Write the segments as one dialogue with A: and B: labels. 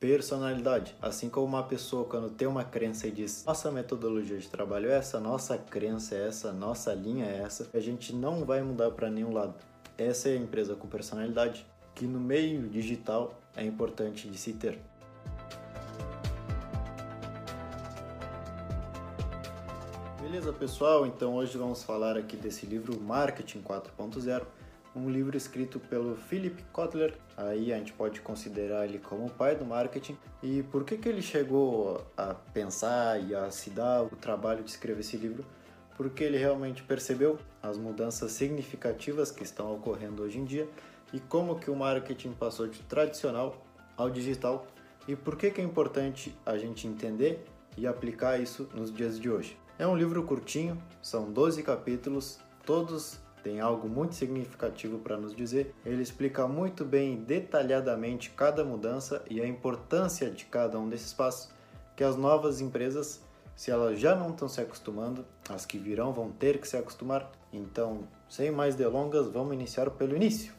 A: personalidade. Assim como uma pessoa quando tem uma crença e diz nossa metodologia de trabalho é essa, nossa crença é essa, nossa linha é essa, a gente não vai mudar para nenhum lado. Essa é a empresa com personalidade que no meio digital é importante de se ter. Beleza, pessoal? Então hoje vamos falar aqui desse livro Marketing 4.0 um livro escrito pelo Philip Kotler. Aí a gente pode considerar ele como o pai do marketing. E por que, que ele chegou a pensar e a se dar o trabalho de escrever esse livro? Porque ele realmente percebeu as mudanças significativas que estão ocorrendo hoje em dia e como que o marketing passou de tradicional ao digital e por que, que é importante a gente entender e aplicar isso nos dias de hoje. É um livro curtinho, são 12 capítulos, todos tem algo muito significativo para nos dizer. Ele explica muito bem detalhadamente cada mudança e a importância de cada um desses passos que as novas empresas, se elas já não estão se acostumando, as que virão vão ter que se acostumar. Então, sem mais delongas, vamos iniciar pelo início.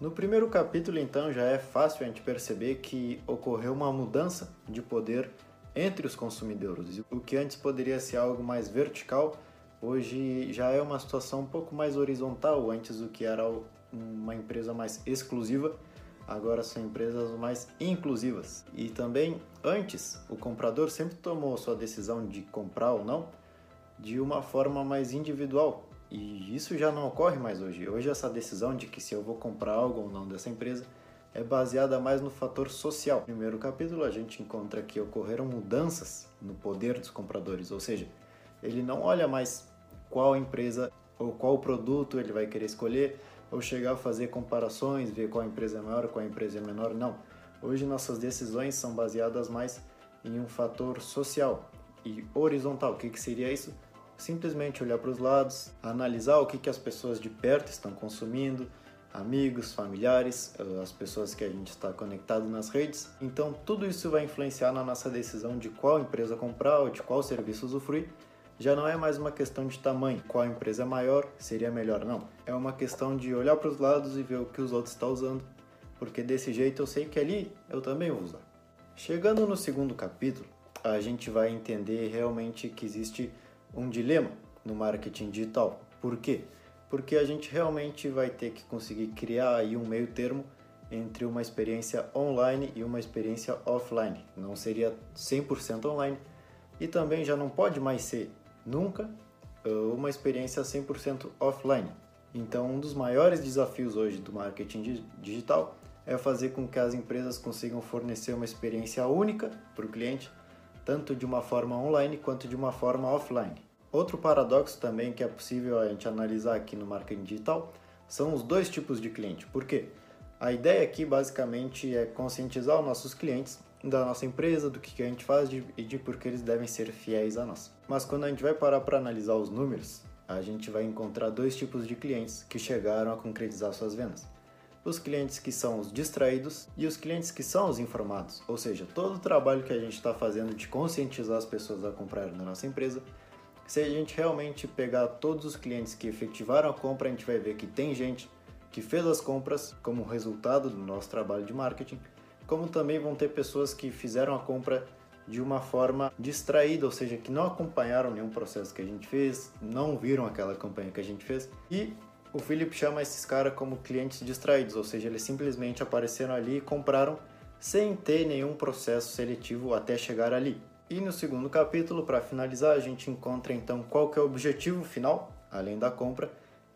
A: No primeiro capítulo, então, já é fácil a gente perceber que ocorreu uma mudança de poder entre os consumidores. O que antes poderia ser algo mais vertical Hoje já é uma situação um pouco mais horizontal, antes o que era uma empresa mais exclusiva, agora são empresas mais inclusivas. E também antes o comprador sempre tomou sua decisão de comprar ou não de uma forma mais individual. E isso já não ocorre mais hoje. Hoje essa decisão de que se eu vou comprar algo ou não dessa empresa é baseada mais no fator social. No primeiro capítulo a gente encontra que ocorreram mudanças no poder dos compradores, ou seja, ele não olha mais qual empresa ou qual produto ele vai querer escolher, ou chegar a fazer comparações, ver qual empresa é maior, qual empresa é menor, não. Hoje nossas decisões são baseadas mais em um fator social e horizontal. O que, que seria isso? Simplesmente olhar para os lados, analisar o que, que as pessoas de perto estão consumindo, amigos, familiares, eh, as pessoas que a gente está conectado nas redes. Então, tudo isso vai influenciar na nossa decisão de qual empresa comprar ou de qual serviço usufruir já não é mais uma questão de tamanho, qual empresa é maior seria melhor, não. É uma questão de olhar para os lados e ver o que os outros estão usando, porque desse jeito eu sei que ali eu também usar. Chegando no segundo capítulo, a gente vai entender realmente que existe um dilema no marketing digital. Por quê? Porque a gente realmente vai ter que conseguir criar aí um meio termo entre uma experiência online e uma experiência offline. Não seria 100% online e também já não pode mais ser nunca uma experiência 100% offline. Então, um dos maiores desafios hoje do marketing digital é fazer com que as empresas consigam fornecer uma experiência única para o cliente, tanto de uma forma online quanto de uma forma offline. Outro paradoxo também que é possível a gente analisar aqui no marketing digital são os dois tipos de cliente. Por quê? A ideia aqui basicamente é conscientizar os nossos clientes da nossa empresa, do que a gente faz e de por que eles devem ser fiéis a nós. Mas quando a gente vai parar para analisar os números, a gente vai encontrar dois tipos de clientes que chegaram a concretizar suas vendas. Os clientes que são os distraídos e os clientes que são os informados. Ou seja, todo o trabalho que a gente está fazendo de conscientizar as pessoas a comprar na nossa empresa, se a gente realmente pegar todos os clientes que efetivaram a compra, a gente vai ver que tem gente que fez as compras como resultado do nosso trabalho de marketing como também vão ter pessoas que fizeram a compra de uma forma distraída, ou seja, que não acompanharam nenhum processo que a gente fez, não viram aquela campanha que a gente fez. E o Philip chama esses caras como clientes distraídos, ou seja, eles simplesmente apareceram ali e compraram sem ter nenhum processo seletivo até chegar ali. E no segundo capítulo, para finalizar, a gente encontra então qual que é o objetivo final, além da compra,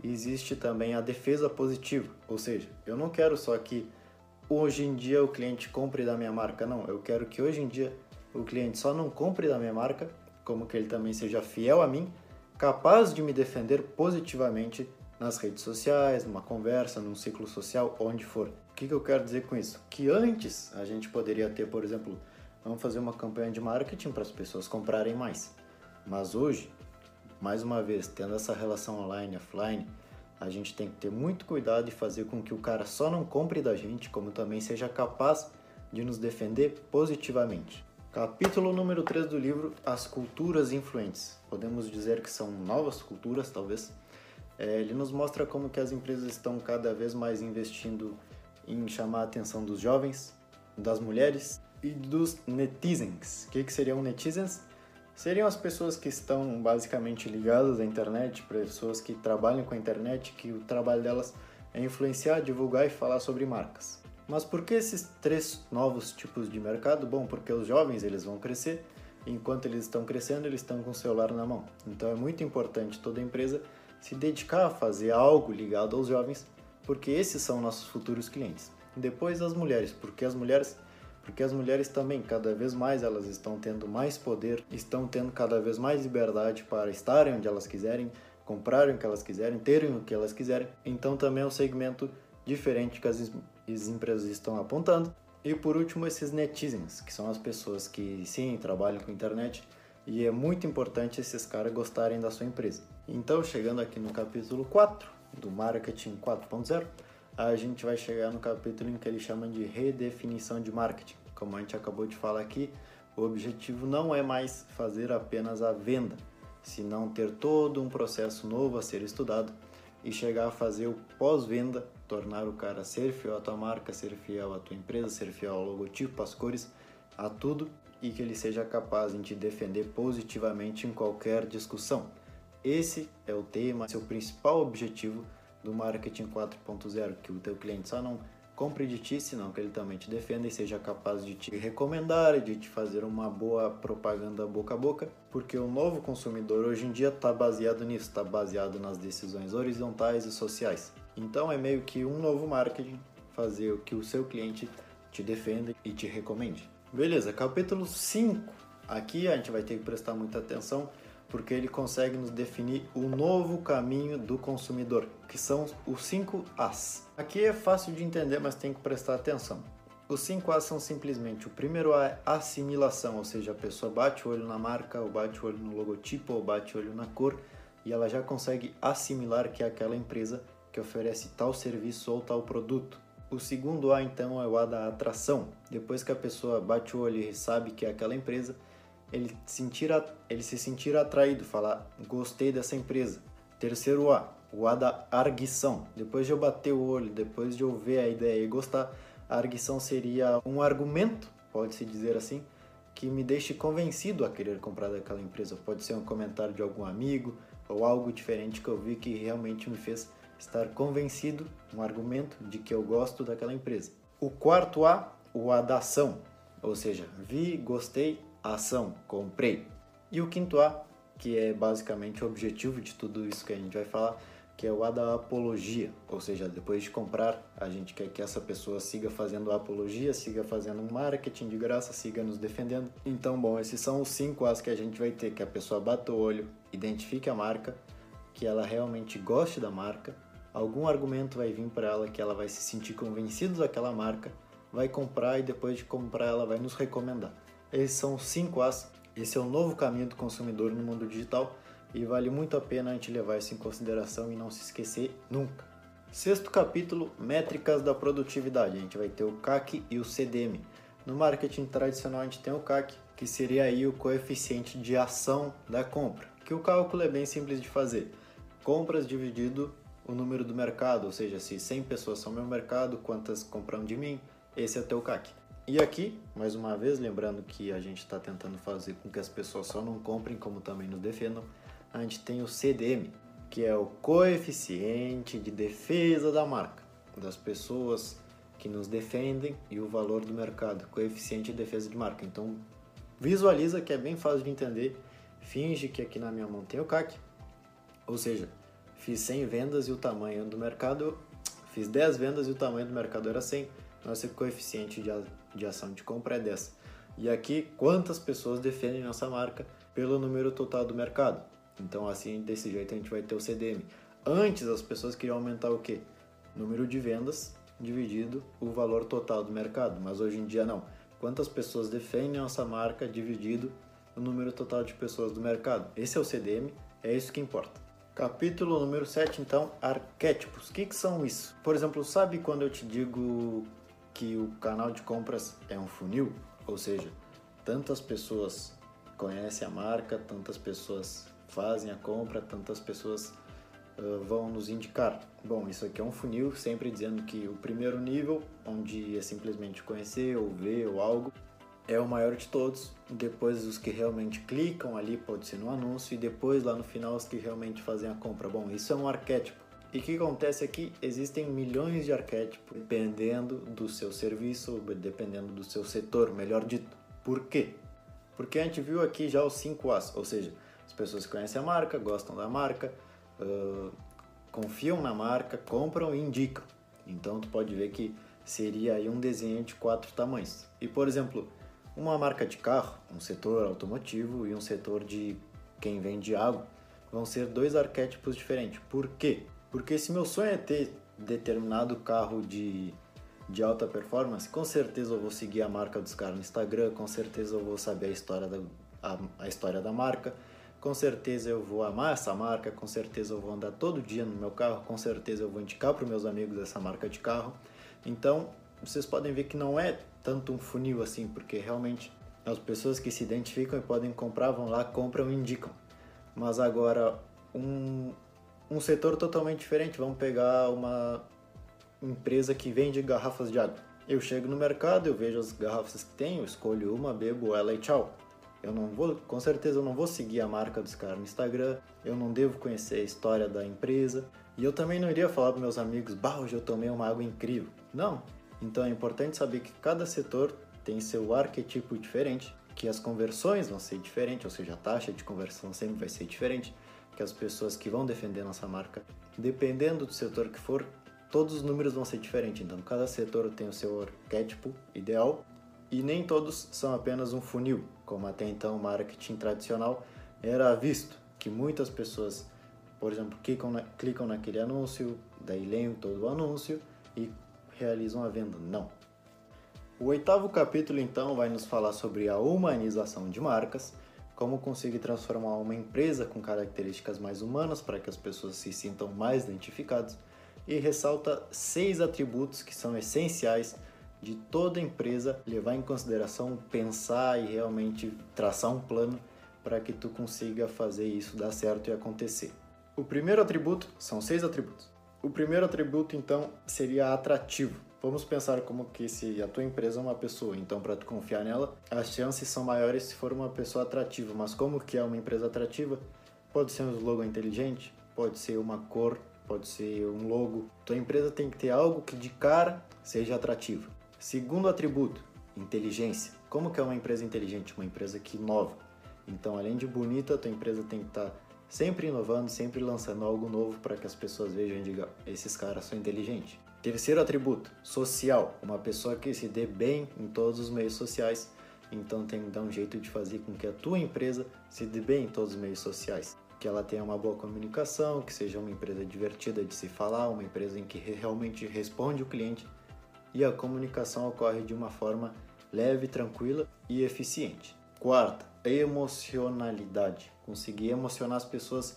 A: e existe também a defesa positiva, ou seja, eu não quero só que hoje em dia o cliente compre da minha marca. Não, eu quero que hoje em dia o cliente só não compre da minha marca, como que ele também seja fiel a mim, capaz de me defender positivamente nas redes sociais, numa conversa, num ciclo social, onde for. O que, que eu quero dizer com isso? Que antes a gente poderia ter, por exemplo, vamos fazer uma campanha de marketing para as pessoas comprarem mais. Mas hoje, mais uma vez, tendo essa relação online, offline, a gente tem que ter muito cuidado e fazer com que o cara só não compre da gente, como também seja capaz de nos defender positivamente. Capítulo número 3 do livro As Culturas Influentes. Podemos dizer que são novas culturas, talvez. É, ele nos mostra como que as empresas estão cada vez mais investindo em chamar a atenção dos jovens, das mulheres, e dos netizens. O que, que seriam netizens? Seriam as pessoas que estão basicamente ligadas à internet, pessoas que trabalham com a internet, que o trabalho delas é influenciar, divulgar e falar sobre marcas. Mas por que esses três novos tipos de mercado? Bom, porque os jovens eles vão crescer, enquanto eles estão crescendo, eles estão com o celular na mão. Então é muito importante toda empresa se dedicar a fazer algo ligado aos jovens, porque esses são nossos futuros clientes. Depois as mulheres, porque as mulheres porque as mulheres também cada vez mais elas estão tendo mais poder, estão tendo cada vez mais liberdade para estarem onde elas quiserem, comprarem o que elas quiserem, terem o que elas quiserem. Então também é um segmento diferente que as, as empresas estão apontando. E por último, esses netizens, que são as pessoas que sim trabalham com internet e é muito importante esses caras gostarem da sua empresa. Então, chegando aqui no capítulo 4 do Marketing 4.0, a gente vai chegar no capítulo em que ele chama de redefinição de marketing. Como a gente acabou de falar aqui, o objetivo não é mais fazer apenas a venda, senão ter todo um processo novo a ser estudado e chegar a fazer o pós-venda, tornar o cara ser fiel à tua marca, ser fiel à tua empresa, ser fiel ao logotipo, às cores, a tudo e que ele seja capaz de te defender positivamente em qualquer discussão. Esse é o tema, esse é principal objetivo do marketing 4.0, que o teu cliente só não compre de ti, senão que ele também te defenda e seja capaz de te recomendar, de te fazer uma boa propaganda boca a boca, porque o novo consumidor hoje em dia está baseado nisso, está baseado nas decisões horizontais e sociais. Então é meio que um novo marketing fazer o que o seu cliente te defenda e te recomende. Beleza, capítulo 5. Aqui a gente vai ter que prestar muita atenção porque ele consegue nos definir o novo caminho do consumidor, que são os 5 As. Aqui é fácil de entender, mas tem que prestar atenção. Os 5 As são simplesmente o primeiro A é assimilação, ou seja, a pessoa bate o olho na marca, ou bate o olho no logotipo, ou bate o olho na cor, e ela já consegue assimilar que é aquela empresa que oferece tal serviço ou tal produto. O segundo A então é o A da atração. Depois que a pessoa bate o olho e sabe que é aquela empresa, ele, sentir, ele se sentir atraído, falar gostei dessa empresa. Terceiro A, o A da arguição. Depois de eu bater o olho, depois de eu ver a ideia e gostar, a arguição seria um argumento, pode-se dizer assim, que me deixe convencido a querer comprar daquela empresa. Pode ser um comentário de algum amigo ou algo diferente que eu vi que realmente me fez estar convencido, um argumento de que eu gosto daquela empresa. O quarto A, o A da ação, ou seja, vi, gostei, ação, comprei. E o quinto A, que é basicamente o objetivo de tudo isso que a gente vai falar, que é o A da apologia, ou seja, depois de comprar, a gente quer que essa pessoa siga fazendo apologia, siga fazendo um marketing de graça, siga nos defendendo. Então, bom, esses são os cinco As que a gente vai ter, que a pessoa bata o olho, identifique a marca, que ela realmente goste da marca, algum argumento vai vir para ela que ela vai se sentir convencido daquela marca, vai comprar e depois de comprar ela vai nos recomendar. Esses são os 5 As. Esse é o novo caminho do consumidor no mundo digital e vale muito a pena a gente levar isso em consideração e não se esquecer nunca. Sexto capítulo, métricas da produtividade. A gente vai ter o CAC e o CDM. No marketing tradicional a gente tem o CAC, que seria aí o coeficiente de ação da compra, que o cálculo é bem simples de fazer. Compras dividido o número do mercado, ou seja, se 100 pessoas são meu mercado, quantas compram de mim, esse é o teu CAC. E aqui, mais uma vez, lembrando que a gente está tentando fazer com que as pessoas só não comprem, como também nos defendam, a gente tem o CDM, que é o coeficiente de defesa da marca, das pessoas que nos defendem e o valor do mercado, coeficiente de defesa de marca. Então, visualiza que é bem fácil de entender, finge que aqui na minha mão tem o CAC, ou seja, fiz 100 vendas e o tamanho do mercado, fiz 10 vendas e o tamanho do mercado era 100, nosso coeficiente de ação de compra é dessa. E aqui, quantas pessoas defendem nossa marca pelo número total do mercado? Então, assim, desse jeito a gente vai ter o CDM. Antes, as pessoas queriam aumentar o quê? Número de vendas dividido o valor total do mercado, mas hoje em dia não. Quantas pessoas defendem nossa marca dividido o número total de pessoas do mercado? Esse é o CDM, é isso que importa. Capítulo número 7, então, arquétipos. O que, que são isso? Por exemplo, sabe quando eu te digo que o canal de compras é um funil, ou seja, tantas pessoas conhecem a marca, tantas pessoas fazem a compra, tantas pessoas uh, vão nos indicar. Bom, isso aqui é um funil, sempre dizendo que o primeiro nível, onde é simplesmente conhecer ou ver ou algo, é o maior de todos, depois os que realmente clicam ali, pode ser no anúncio, e depois lá no final os que realmente fazem a compra. Bom, isso é um arquétipo. E o que acontece aqui? Existem milhões de arquétipos dependendo do seu serviço, dependendo do seu setor, melhor dito. Por quê? Porque a gente viu aqui já os 5 As, ou seja, as pessoas conhecem a marca, gostam da marca, uh, confiam na marca, compram e indicam. Então tu pode ver que seria aí um desenho de quatro tamanhos. E por exemplo, uma marca de carro, um setor automotivo e um setor de quem vende água vão ser dois arquétipos diferentes. Por quê? Porque se meu sonho é ter determinado carro de, de alta performance, com certeza eu vou seguir a marca dos caras no Instagram, com certeza eu vou saber a história da, a, a história da marca, com certeza eu vou amar essa marca, com certeza eu vou andar todo dia no meu carro, com certeza eu vou indicar para os meus amigos essa marca de carro. Então, vocês podem ver que não é tanto um funil assim, porque realmente as pessoas que se identificam e podem comprar vão lá, compram e indicam. Mas agora, um, um setor totalmente diferente, vamos pegar uma empresa que vende garrafas de água. Eu chego no mercado, eu vejo as garrafas que tem, eu escolho uma, bebo ela e tchau. Eu não vou, com certeza eu não vou seguir a marca dos caras no Instagram, eu não devo conhecer a história da empresa, e eu também não iria falar para meus amigos, bah, hoje eu tomei uma água incrível. Não, então é importante saber que cada setor tem seu arquetipo diferente, que as conversões vão ser diferentes, ou seja, a taxa de conversão sempre vai ser diferente, que as pessoas que vão defender nossa marca, dependendo do setor que for, todos os números vão ser diferentes. Então, cada setor tem o seu arquétipo ideal e nem todos são apenas um funil, como até então o marketing tradicional era visto, que muitas pessoas, por exemplo, clicam, na, clicam naquele anúncio, daí leem todo o anúncio e realizam a venda. Não. O oitavo capítulo, então, vai nos falar sobre a humanização de marcas, como conseguir transformar uma empresa com características mais humanas para que as pessoas se sintam mais identificadas, e ressalta seis atributos que são essenciais de toda empresa levar em consideração, pensar e realmente traçar um plano para que tu consiga fazer isso dar certo e acontecer. O primeiro atributo são seis atributos. O primeiro atributo, então, seria atrativo. Vamos pensar como que se a tua empresa é uma pessoa, então para tu confiar nela, as chances são maiores se for uma pessoa atrativa. Mas como que é uma empresa atrativa? Pode ser um slogan inteligente, pode ser uma cor, pode ser um logo. Tua empresa tem que ter algo que de cara seja atrativo. Segundo atributo, inteligência. Como que é uma empresa inteligente? Uma empresa que inova. Então, além de bonita, tua empresa tem que estar tá sempre inovando, sempre lançando algo novo para que as pessoas vejam e digam: esses caras são inteligentes. Terceiro atributo, social. Uma pessoa que se dê bem em todos os meios sociais. Então tem que dar um jeito de fazer com que a tua empresa se dê bem em todos os meios sociais. Que ela tenha uma boa comunicação, que seja uma empresa divertida de se falar, uma empresa em que realmente responde o cliente e a comunicação ocorre de uma forma leve, tranquila e eficiente. Quarta, emocionalidade conseguir emocionar as pessoas.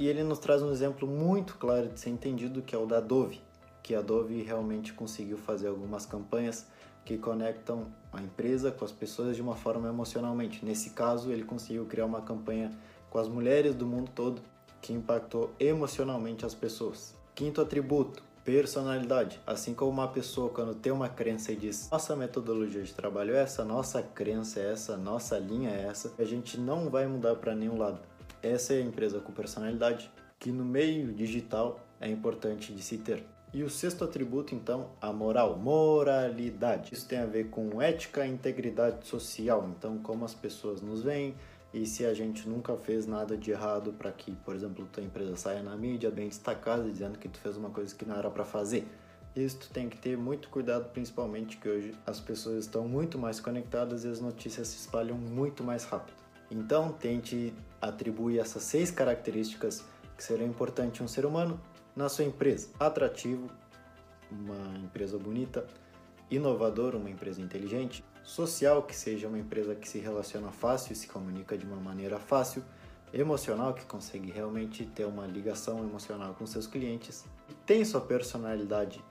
A: E ele nos traz um exemplo muito claro de ser entendido, que é o da Dove, que a Dove realmente conseguiu fazer algumas campanhas que conectam a empresa com as pessoas de uma forma emocionalmente. Nesse caso, ele conseguiu criar uma campanha com as mulheres do mundo todo que impactou emocionalmente as pessoas. Quinto atributo, personalidade. Assim como uma pessoa quando tem uma crença e diz nossa metodologia de trabalho é essa, nossa crença é essa, nossa linha é essa, a gente não vai mudar para nenhum lado. Essa é a empresa com personalidade que no meio digital é importante de se ter. E o sexto atributo, então, a moral, moralidade. Isso tem a ver com ética e integridade social. Então, como as pessoas nos veem, e se a gente nunca fez nada de errado para que, por exemplo, tua empresa saia na mídia bem destacada dizendo que tu fez uma coisa que não era para fazer. Isso tem que ter muito cuidado, principalmente que hoje as pessoas estão muito mais conectadas e as notícias se espalham muito mais rápido. Então, tente atribuir essas seis características que serão importantes em um ser humano na sua empresa. Atrativo, uma empresa bonita, inovador, uma empresa inteligente, social, que seja uma empresa que se relaciona fácil se comunica de uma maneira fácil, emocional, que consegue realmente ter uma ligação emocional com seus clientes, tem sua personalidade,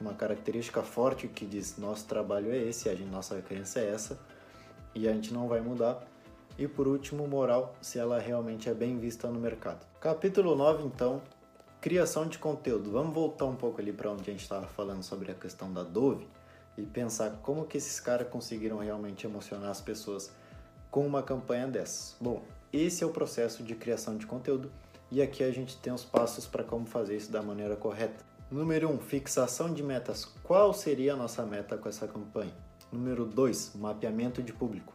A: uma característica forte que diz nosso trabalho é esse, a gente, nossa crença é essa e a gente não vai mudar. E por último, moral, se ela realmente é bem vista no mercado. Capítulo 9, então, criação de conteúdo. Vamos voltar um pouco ali para onde a gente estava falando sobre a questão da Dove e pensar como que esses caras conseguiram realmente emocionar as pessoas com uma campanha dessas. Bom, esse é o processo de criação de conteúdo e aqui a gente tem os passos para como fazer isso da maneira correta. Número 1, um, fixação de metas. Qual seria a nossa meta com essa campanha? Número 2, mapeamento de público.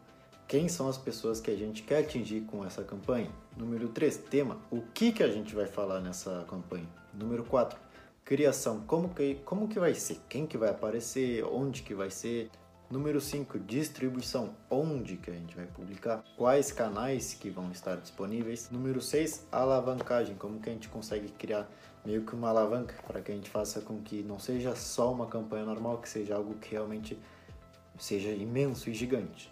A: Quem são as pessoas que a gente quer atingir com essa campanha? Número 3, tema. O que, que a gente vai falar nessa campanha? Número 4, criação. Como que, como que vai ser? Quem que vai aparecer? Onde que vai ser? Número 5, distribuição. Onde que a gente vai publicar? Quais canais que vão estar disponíveis? Número 6, alavancagem. Como que a gente consegue criar meio que uma alavanca para que a gente faça com que não seja só uma campanha normal, que seja algo que realmente seja imenso e gigante.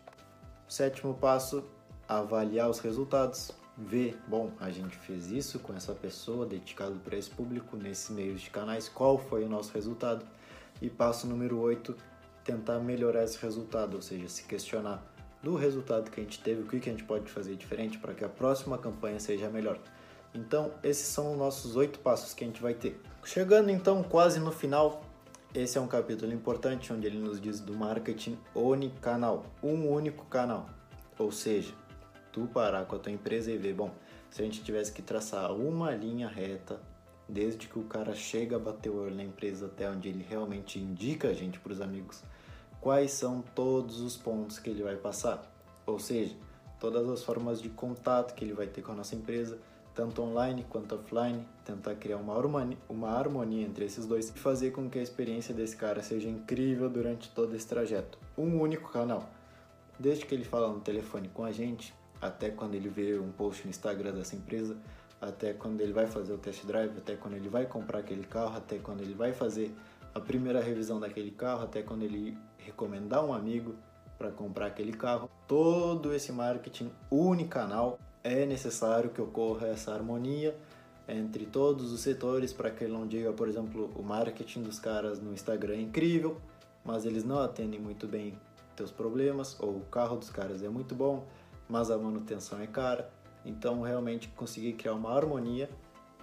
A: Sétimo passo, avaliar os resultados. Ver, bom, a gente fez isso com essa pessoa, dedicado para esse público, nesses meios de canais, qual foi o nosso resultado? E passo número 8, tentar melhorar esse resultado, ou seja, se questionar do resultado que a gente teve, o que a gente pode fazer diferente para que a próxima campanha seja melhor. Então, esses são os nossos oito passos que a gente vai ter. Chegando então quase no final, esse é um capítulo importante onde ele nos diz do marketing unicanal, um único canal. Ou seja, tu parar com a tua empresa e ver, bom, se a gente tivesse que traçar uma linha reta desde que o cara chega a bater o olho na empresa até onde ele realmente indica a gente para os amigos, quais são todos os pontos que ele vai passar. Ou seja, todas as formas de contato que ele vai ter com a nossa empresa, tanto online quanto offline, tentar criar uma harmonia, uma harmonia entre esses dois e fazer com que a experiência desse cara seja incrível durante todo esse trajeto. Um único canal. Desde que ele fala no telefone com a gente, até quando ele vê um post no Instagram dessa empresa, até quando ele vai fazer o test drive, até quando ele vai comprar aquele carro, até quando ele vai fazer a primeira revisão daquele carro, até quando ele recomendar um amigo para comprar aquele carro. Todo esse marketing unicanal é necessário que ocorra essa harmonia entre todos os setores para que ele não diga, por exemplo, o marketing dos caras no Instagram é incrível, mas eles não atendem muito bem teus problemas, ou o carro dos caras é muito bom, mas a manutenção é cara. Então, realmente conseguir criar uma harmonia,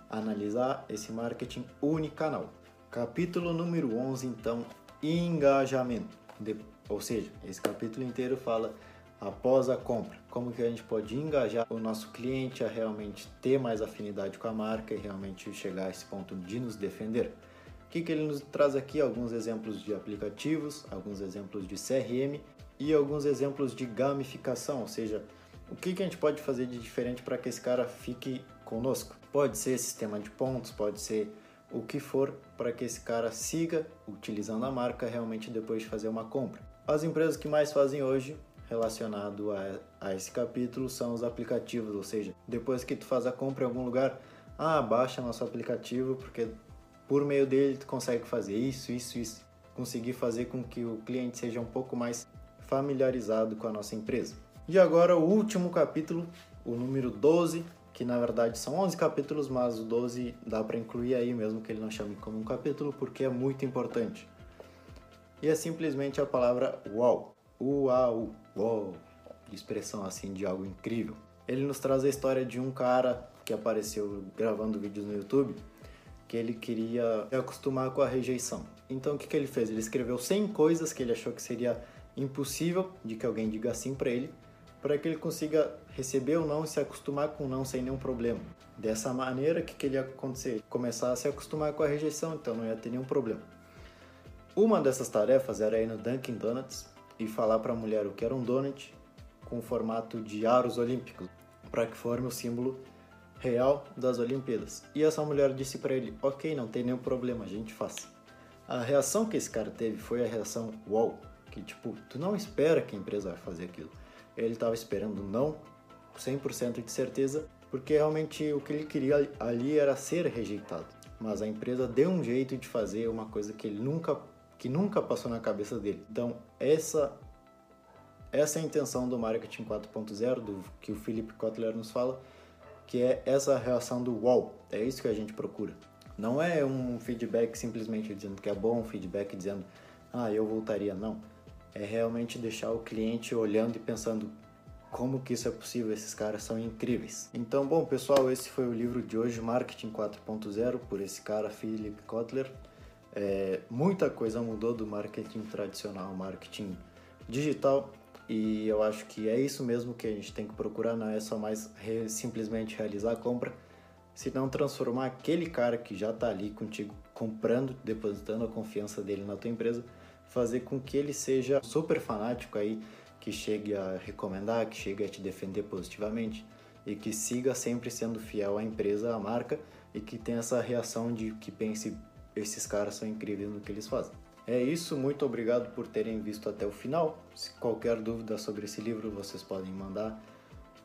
A: analisar esse marketing unicanal. Capítulo número 11, então, engajamento. De, ou seja, esse capítulo inteiro fala após a compra, como que a gente pode engajar o nosso cliente a realmente ter mais afinidade com a marca e realmente chegar a esse ponto de nos defender. O que, que ele nos traz aqui? Alguns exemplos de aplicativos, alguns exemplos de CRM e alguns exemplos de gamificação, ou seja, o que, que a gente pode fazer de diferente para que esse cara fique conosco? Pode ser sistema de pontos, pode ser o que for para que esse cara siga utilizando a marca realmente depois de fazer uma compra. As empresas que mais fazem hoje relacionado a, a esse capítulo são os aplicativos, ou seja, depois que tu faz a compra em algum lugar, ah, baixa nosso aplicativo porque por meio dele tu consegue fazer isso, isso, isso, conseguir fazer com que o cliente seja um pouco mais familiarizado com a nossa empresa. E agora o último capítulo, o número 12, que na verdade são 11 capítulos, mas o 12 dá para incluir aí mesmo que ele não chame como um capítulo, porque é muito importante. E é simplesmente a palavra uau. Uau, uau, expressão assim de algo incrível. Ele nos traz a história de um cara que apareceu gravando vídeos no YouTube que ele queria se acostumar com a rejeição. Então o que, que ele fez? Ele escreveu 100 coisas que ele achou que seria impossível de que alguém diga sim para ele para que ele consiga receber ou não e se acostumar com o não sem nenhum problema. Dessa maneira, o que, que ele ia acontecer? Começar a se acostumar com a rejeição, então não ia ter nenhum problema. Uma dessas tarefas era ir no Dunkin' Donuts e falar para a mulher o que era um donut com o formato de aros olímpicos, para que forme o símbolo real das Olimpíadas. E essa mulher disse para ele: Ok, não tem nenhum problema, a gente faz. A reação que esse cara teve foi a reação wow, que tipo, tu não espera que a empresa vai fazer aquilo ele estava esperando não, 100% de certeza, porque realmente o que ele queria ali era ser rejeitado. Mas a empresa deu um jeito de fazer uma coisa que ele nunca que nunca passou na cabeça dele. Então, essa essa é a intenção do marketing 4.0 do que o Philip Kotler nos fala, que é essa reação do wow. É isso que a gente procura. Não é um feedback simplesmente dizendo que é bom, um feedback dizendo, ah, eu voltaria. Não é realmente deixar o cliente olhando e pensando como que isso é possível, esses caras são incríveis. Então, bom, pessoal, esse foi o livro de hoje, Marketing 4.0, por esse cara, Philip Kotler. É, muita coisa mudou do marketing tradicional ao marketing digital e eu acho que é isso mesmo que a gente tem que procurar, não é só mais re, simplesmente realizar a compra, senão transformar aquele cara que já está ali contigo comprando, depositando a confiança dele na tua empresa, fazer com que ele seja super fanático aí, que chegue a recomendar, que chegue a te defender positivamente e que siga sempre sendo fiel à empresa, à marca e que tenha essa reação de que pense esses caras são incríveis no que eles fazem. É isso, muito obrigado por terem visto até o final. Se qualquer dúvida sobre esse livro, vocês podem mandar.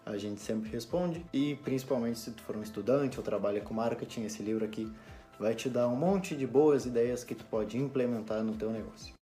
A: A gente sempre responde e principalmente se tu for um estudante ou trabalha com marketing, esse livro aqui vai te dar um monte de boas ideias que tu pode implementar no teu negócio.